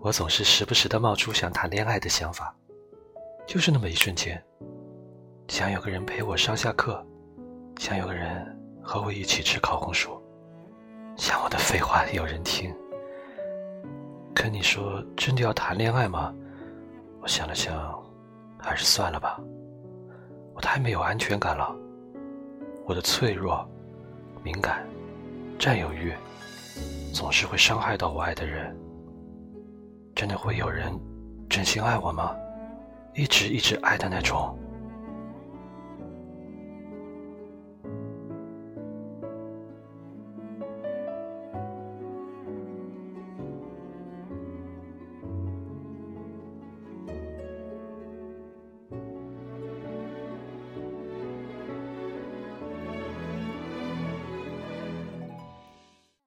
我总是时不时的冒出想谈恋爱的想法，就是那么一瞬间，想有个人陪我上下课，想有个人和我一起吃烤红薯，想我的废话有人听。可你说真的要谈恋爱吗？我想了想，还是算了吧。我太没有安全感了，我的脆弱、敏感、占有欲，总是会伤害到我爱的人。真的会有人真心爱我吗？一直一直爱的那种。